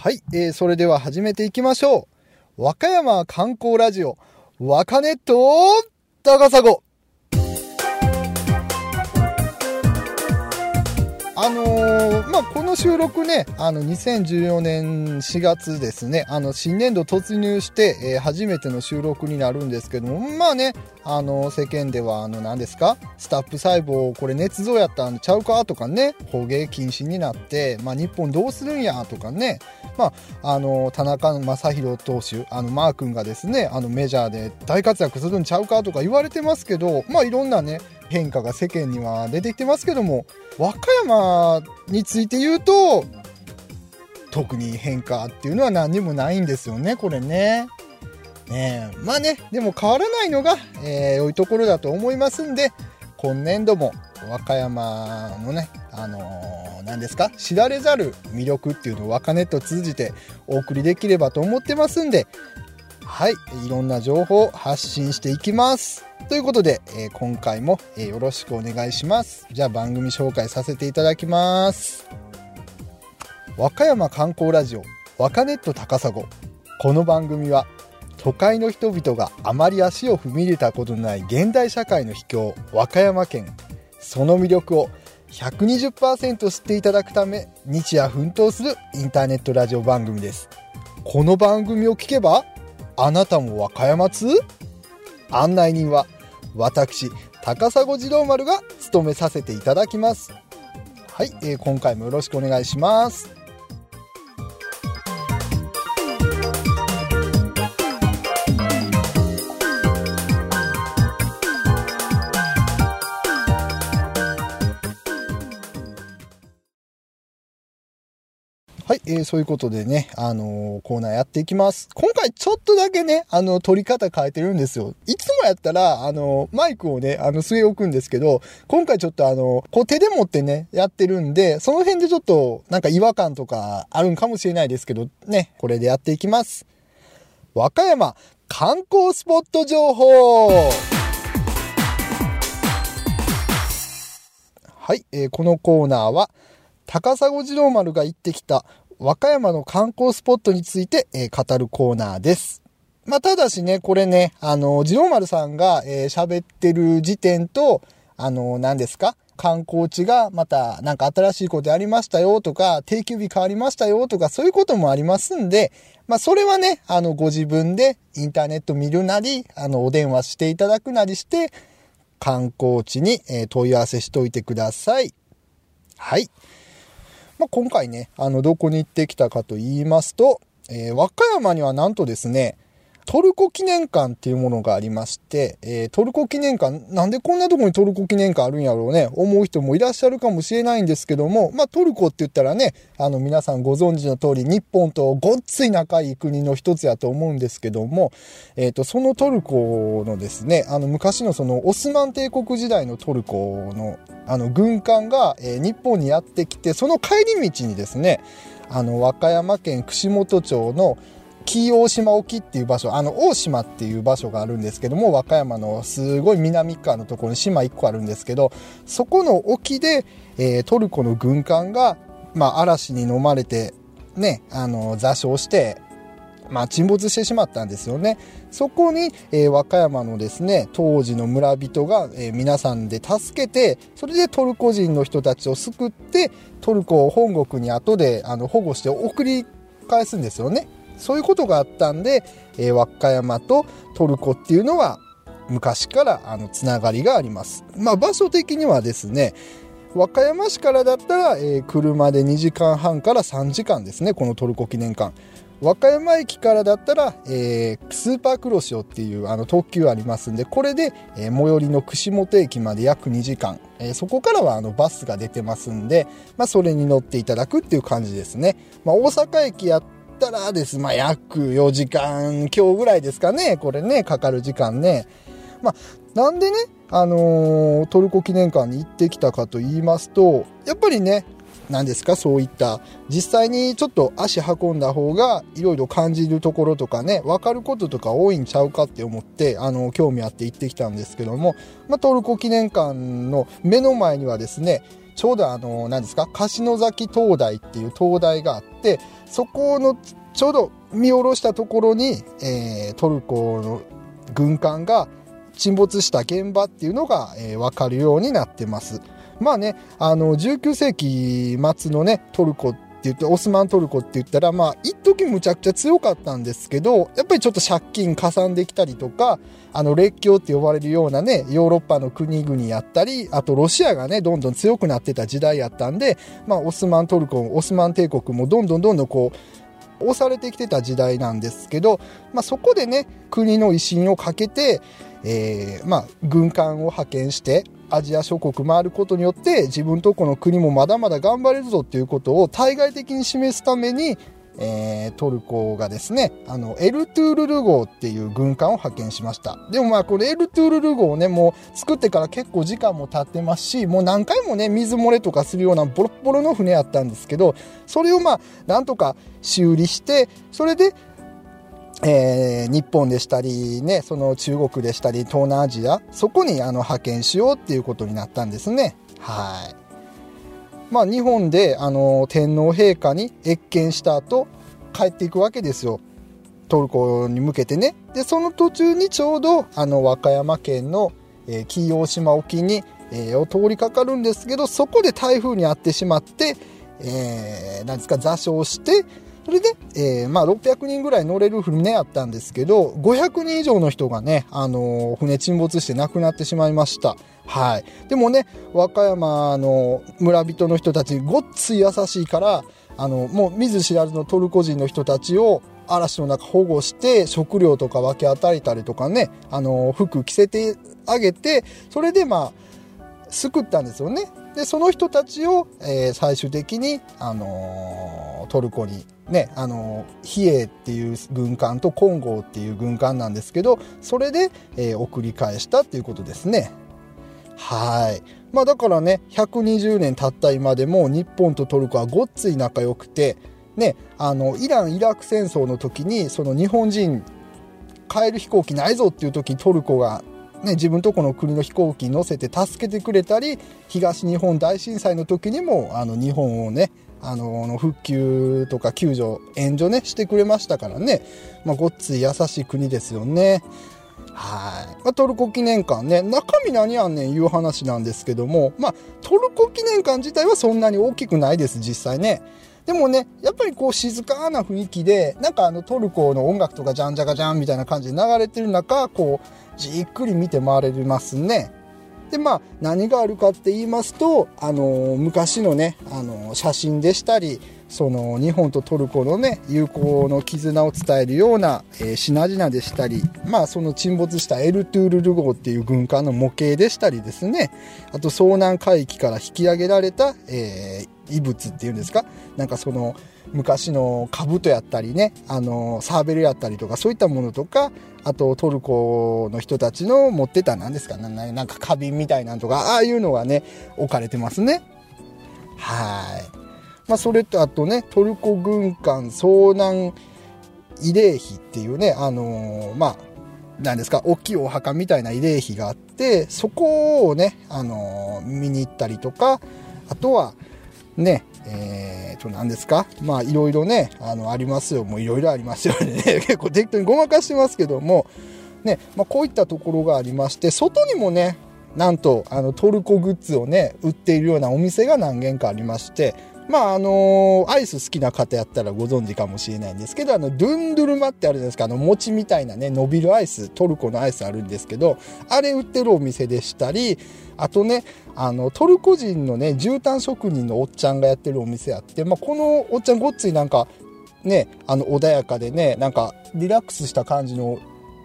はい、えー、それでは始めていきましょう。和歌山観光ラジオ、和歌ネット高砂。まあ、この収録ね、あの、2014年4月ですね、あの、新年度突入して、えー、初めての収録になるんですけども、まあね、あの、世間では、あの、何ですか？スタップ細胞、これ捏造やったんちゃうか？とかね、捕鯨禁止になって、まあ、日本どうするんや？とかね、まあ、あの、田中将大投手、あの、マー君がですね、あの、メジャーで大活躍するんちゃうか？とか言われてますけど、まあ、いろんなね、変化が世間には出てきてますけども和歌山について言うと特に変化っていうのは何にもないんですよねこれね。ねまあねでも変わらないのが、えー、良いところだと思いますんで今年度も和歌山のねあのー、何ですか知られざる魅力っていうのを和歌ネット通じてお送りできればと思ってますんではいいろんな情報を発信していきますということで、えー、今回も、えー、よろしくお願いします。じゃあ番組紹介させていただきます。和歌山観光ラジオ和歌ネット高砂。この番組は都会の人々があまり足を踏み入れたことのない現代社会の秘境和歌山県。その魅力を120%知っていただくため日夜奮闘するインターネットラジオ番組です。この番組を聞けばあなたも和歌山通？案内人は私高砂次郎丸が務めさせていただきます。はい、えー、今回もよろしくお願いします。はい、えー、そういうことでね、あのー、コーナーやっていきます。今回ちょっとだけね、あの、撮り方変えてるんですよ。いつもやったら、あの、マイクをね、あの、据え置くんですけど、今回ちょっとあの、こう手で持ってね、やってるんで、その辺でちょっと、なんか違和感とかあるんかもしれないですけど、ね、これでやっていきます。和歌山観光スポット情報はい、えー、このコーナーは、高砂次郎丸が行ってきた和歌山の観光スポットについて、えー、語るコーナーです。まあ、ただしね、これね、あの、次郎丸さんが、えー、喋ってる時点と、あの、何ですか？観光地がまたなんか新しいことありましたよとか、定休日変わりましたよとか、そういうこともありますんで、まあそれはね、あのご自分でインターネット見るなり、あのお電話していただくなりして、観光地にえ問い合わせしといてください。はい。まあ、今回ね、あの、どこに行ってきたかと言いますと、えー、和歌山にはなんとですね、トルコ記念館っていうものがありまして、えー、トルコ記念館、なんでこんなとこにトルコ記念館あるんやろうね、思う人もいらっしゃるかもしれないんですけども、まあトルコって言ったらね、あの皆さんご存知の通り、日本とごっつい仲いい国の一つやと思うんですけども、えっ、ー、と、そのトルコのですね、あの昔のそのオスマン帝国時代のトルコのあの軍艦が、えー、日本にやってきて、その帰り道にですね、あの和歌山県串本町の紀伊大島沖っていう場所、あの、大島っていう場所があるんですけども、和歌山のすごい南側のところに島1個あるんですけど、そこの沖で、えー、トルコの軍艦が、まあ、嵐に飲まれて、ね、あの、座礁して、まあ、沈没してしまったんですよね。そこに、えー、和歌山のですね、当時の村人が、えー、皆さんで助けて、それでトルコ人の人たちを救って、トルコを本国に後であの保護して送り返すんですよね。そういうことがあったんで、えー、和歌山とトルコっていうのは昔からあのつながりがあります。まあ場所的にはですね、和歌山市からだったら、えー、車で2時間半から3時間ですね、このトルコ記念館。和歌山駅からだったら、えー、スーパークロシオっていうあの特急ありますんで、これで、えー、最寄りの串本駅まで約2時間、えー、そこからはあのバスが出てますんで、まあ、それに乗っていただくっていう感じですね。まあ、大阪駅やったらです、まあ、約4時間今日ぐらいですかね、これね、かかる時間ね。まあ、なんでね、あのー、トルコ記念館に行ってきたかと言いますと、やっぱりね、何ですか、そういった、実際にちょっと足運んだ方が、いろいろ感じるところとかね、わかることとか多いんちゃうかって思って、あの、興味あって行ってきたんですけども、まあ、トルコ記念館の目の前にはですね、ちょうどあの、何ですか、柏崎灯台っていう灯台があって、そこのちょうど見下ろしたところに、えー、トルコの軍艦が沈没した現場っていうのが、えー、分かるようになってます。まあね、あの、19世紀末のね、トルコって言って、オスマントルコって言ったら、まあ、一時むちゃくちゃ強かったんですけど、やっぱりちょっと借金かさんできたりとか、あの、列強って呼ばれるようなね、ヨーロッパの国々やったり、あとロシアがね、どんどん強くなってた時代やったんで、まあ、オスマントルコ、オスマン帝国もどんどんどんどんこう、押されてきてた時代なんですけど、まあ、そこでね、国の威信をかけて、えー、まあ、軍艦を派遣してアジア諸国回ることによって自分とこの国もまだまだ頑張れるぞっていうことを対外的に示すために、えー、トルコがですね、あの、エルトゥールル号っていう軍艦を派遣しました。でもまあ、これエルトゥールル号をね、もう作ってから結構時間も経ってますし、もう何回もね、水漏れとかするようなボロボロの船やったんですけど、それをまあ、なんとか修理して、それでえー、日本でしたり、ね、その中国でしたり、東南アジア、そこにあの派遣しようっていうことになったんですね。はい。まあ、日本であの天皇陛下に謁見した後、帰っていくわけですよ。トルコに向けてね。で、その途中にちょうど、あの、和歌山県の、えー、紀伊大島沖に、えー、を通りかかるんですけど、そこで台風に遭ってしまって、えー、なんですか、座礁して、それで、えー、まあ、600人ぐらい乗れる船やったんですけど、500人以上の人がね、あのー、船沈没して亡くなってしまいました。はい。でもね、和歌山の村人の人たち、ごっつい優しいから、あの、もう見ず知らずのトルコ人の人たちを嵐の中保護して、食料とか分け与えたりとかね、あの、服着せてあげて、それでまあ、救ったんですよね。で、その人たちを、えー、最終的に、あのー、トルコにね、あの、比叡っていう軍艦と金剛っていう軍艦なんですけど、それで、えー、送り返したっていうことですね。はい。まあだからね、120年経った今でも日本とトルコはごっつい仲良くて、ね、あの、イラン・イラク戦争の時に、その日本人、帰る飛行機ないぞっていう時にトルコがね、自分とこの国の飛行機に乗せて助けてくれたり東日本大震災の時にもあの日本をねあの復旧とか救助援助ねしてくれましたからね、まあ、ごっつい優しい国ですよね。はい。まあ、トルコ記念館ね、中身何やんねんいう話なんですけども、まあ、トルコ記念館自体はそんなに大きくないです、実際ね。でもね、やっぱりこう静かな雰囲気で、なんかあのトルコの音楽とかじゃんじゃかじゃんみたいな感じで流れてる中、こう、じっくり見て回れますね。で、まあ、何があるかって言いますと、あの、昔のね、あの、写真でしたり、その、日本とトルコのね、友好の絆を伝えるような、えー、品々でしたり、まあ、その沈没したエルトゥールル号っていう軍艦の模型でしたりですね、あと、遭難海域から引き上げられた、えー、遺物っていうんですか、なんかその、昔の兜やったりね、あの、サーベルやったりとか、そういったものとか、あとトルコの人たちの持ってた何ですか？なんか花瓶みたいなんとか、ああいうのがね、置かれてますね。はい。まあ、それとあとね、トルコ軍艦遭難慰霊碑っていうね、あの、まあ、何ですか、大きいお墓みたいな慰霊碑があって、そこをね、あの、見に行ったりとか、あとは、ね、えー、と、何ですか？まあ、いろいろね、あの、ありますよ。もういろいろありますよね。結構適当にごまかしてますけども、ね、まあ、こういったところがありまして、外にもね、なんと、あの、トルコグッズをね、売っているようなお店が何軒かありまして、まあ、あのー、アイス好きな方やったらご存知かもしれないんですけど、あの、ドゥンドゥルマってあるじゃないですか、あの、餅みたいなね、伸びるアイス、トルコのアイスあるんですけど、あれ売ってるお店でしたり、あとね、あの、トルコ人のね、絨毯職人のおっちゃんがやってるお店あって、まあ、このおっちゃんごっついなんか、ね、あの、穏やかでね、なんか、リラックスした感じの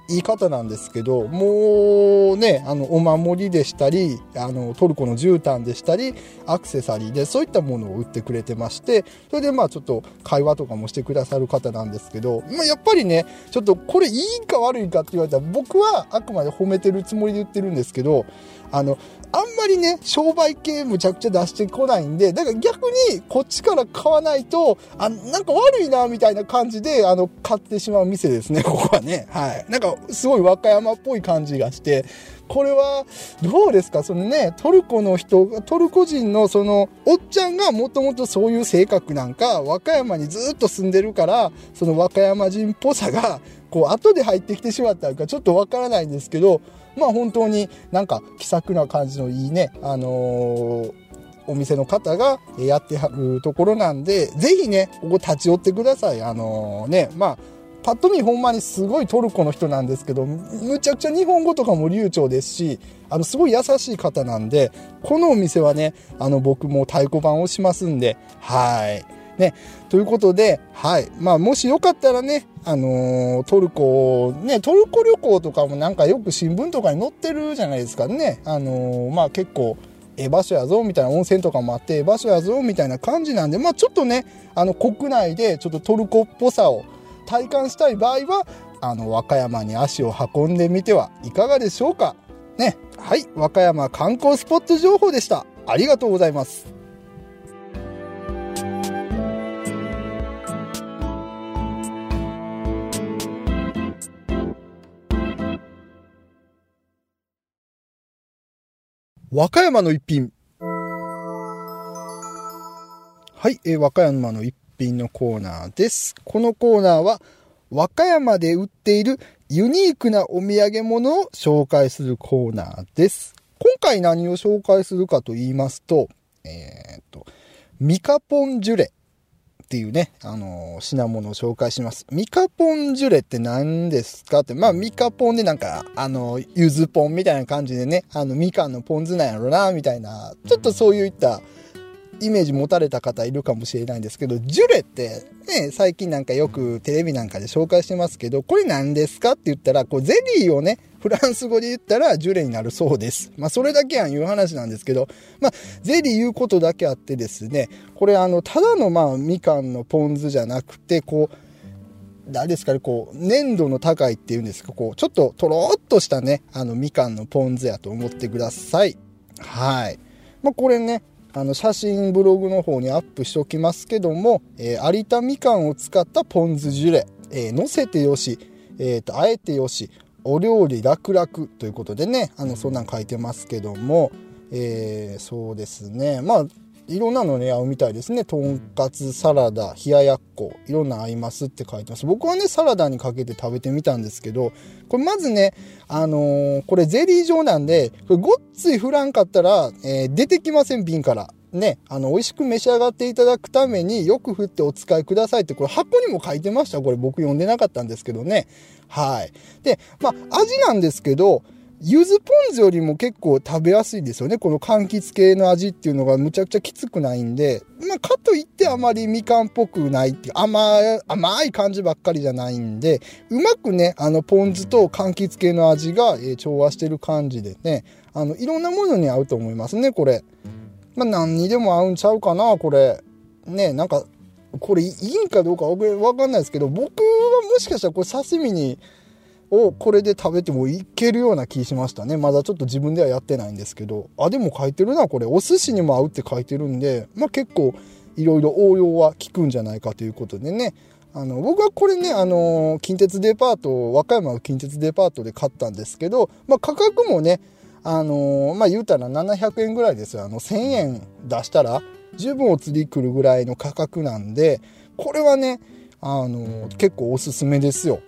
言い方なんですけど、もうね、あの、お守りでしたり、あの、トルコの絨毯でしたり、アクセサリーで、そういったものを売ってくれてまして、それでまあちょっと会話とかもしてくださる方なんですけど、まあやっぱりね、ちょっとこれいいか悪いかって言われたら、僕はあくまで褒めてるつもりで言ってるんですけど、あの、あんまりね、商売系むちゃくちゃ出してこないんで、だから逆にこっちから買わないと、あ、なんか悪いな、みたいな感じで、あの、買ってしまう店ですね、ここはね。はい。なんかすごい和歌山っぽい感じがして、これはどうですか？そのね、トルコの人、トルコ人のそのおっちゃんがもともとそういう性格なんか、和歌山にずっと住んでるから、その和歌山人っぽさが、こう後で入ってきてしまったのかちょっとわからないんですけど、まあ本当になんか気さくな感じのいいね、あのーお店の方がやってはるところなんで、ぜひね、ここ立ち寄ってください。あのー、ね、まあ、パッと見ほんまにすごいトルコの人なんですけど、むちゃくちゃ日本語とかも流暢ですし、あの、すごい優しい方なんで、このお店はね、あの、僕も太鼓判をしますんで、はい。ね、ということで、はい。まあ、もしよかったらね、あのー、トルコ、ね、トルコ旅行とかもなんかよく新聞とかに載ってるじゃないですかね。あのー、まあ結構、ええ場所やぞ、みたいな温泉とかもあって、ええ場所やぞ、みたいな感じなんで、まあちょっとね、あの国内でちょっとトルコっぽさを体感したい場合は、あの、和歌山に足を運んでみてはいかがでしょうか。ね。はい。和歌山観光スポット情報でした。ありがとうございます。和歌山の一品。はい、えー、和歌山の一品のコーナーです。このコーナーは、和歌山で売っているユニークなお土産物を紹介するコーナーです。今回何を紹介するかと言いますと、えー、っと、ミカポンジュレっていうね、あのー、品物を紹介します。ミカポンジュレって何ですかって、まあミカポンでなんか、あの、ゆずポンみたいな感じでね、あの、みかんのポン酢なんやろな、みたいな、ちょっとそういったイメージ持たれた方いるかもしれないんですけど、ジュレってね、最近なんかよくテレビなんかで紹介してますけど、これ何ですかって言ったら、こうゼリーをね、フランス語で言ったらジュレになるそうです。まあそれだけやんいう話なんですけど、まあゼリー言うことだけあってですね、これあの、ただのまあみかんのポン酢じゃなくて、こう、何ですかね、こう、粘度の高いっていうんですか、こう、ちょっととろっとしたね、あのみかんのポン酢やと思ってください。はい。まあこれね、あの写真ブログの方にアップしておきますけども、えー、有田みかんを使ったポン酢ジュレ、えー、乗せてよし、えーと、あえてよしお料理楽々ということでねあのそんなん書いてますけども、えー、そうですね。まあいろんなのね合うみたいですねとんかつサラダ冷ややっこいろんな合いますって書いてます僕はねサラダにかけて食べてみたんですけどこれまずねあのー、これゼリー状なんでこれごっつい振らんかったら、えー、出てきません瓶からね、あの、美味しく召し上がっていただくためによく振ってお使いくださいって、これ箱にも書いてました。これ僕読んでなかったんですけどね。はい。で、まあ、味なんですけど、柚子ポン酢よりも結構食べやすいですよね。この柑橘系の味っていうのがむちゃくちゃきつくないんで、まあ、かといってあまりみかんっぽくないっていう、甘い、甘い感じばっかりじゃないんで、うまくね、あの、ポン酢と柑橘系の味が、え、調和してる感じでね、あの、いろんなものに合うと思いますね、これ。まあ、何にでも合うんちゃうかな、これ。ね、なんか、これいいんかどうかわかんないですけど、僕はもしかしたらこれ刺身に、をこれで食べてもいけるような気しましたね。まだちょっと自分ではやってないんですけど。あ、でも書いてるな、これ。お寿司にも合うって書いてるんで、まあ結構いろいろ応用は効くんじゃないかということでね。あの、僕はこれね、あの、近鉄デパート、和歌山の近鉄デパートで買ったんですけど、まあ価格もね、あの、まあ、言うたら700円ぐらいですよ。あの、1000円出したら十分お釣り来るぐらいの価格なんで、これはね、あの、結構おすすめですよ。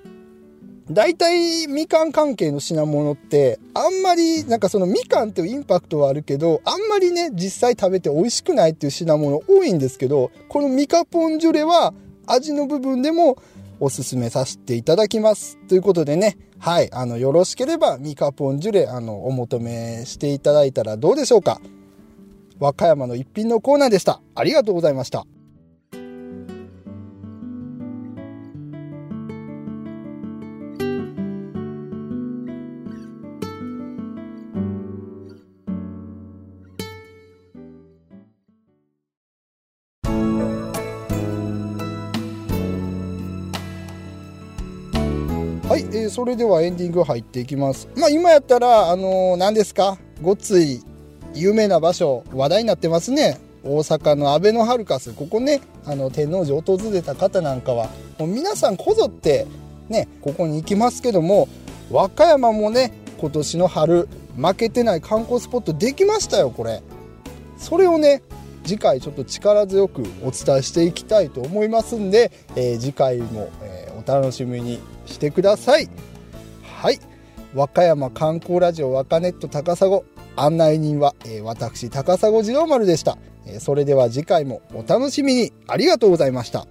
大体みかん関係の品物ってあんまりなんかそのみかんっていうインパクトはあるけどあんまりね実際食べて美味しくないっていう品物多いんですけどこのミカポンジュレは味の部分でもおすすめさせていただきます。ということでね、はい、あの、よろしければ、ミカポンジュレ、あの、お求めしていただいたらどうでしょうか。和歌山の一品のコーナーでした。ありがとうございました。はい、えー、それではエンディング入っていきます。まあ今やったら、あのー、何ですか？ごっつい有名な場所、話題になってますね。大阪のアベノハルカス。ここね、あの、天王寺訪れた方なんかは、もう皆さんこぞって、ね、ここに行きますけども、和歌山もね今年の春負けてない観光スポットできましたよこれそれをね次回ちょっと力強くお伝えしていきたいと思いますんで、えー、次回も、えー、お楽しみにしてください。はい。和歌山観光ラジオ和歌ネット高砂。案内人は、えー、私高砂次郎丸でした、えそれでは次回もお楽しみに。ありがとうございました。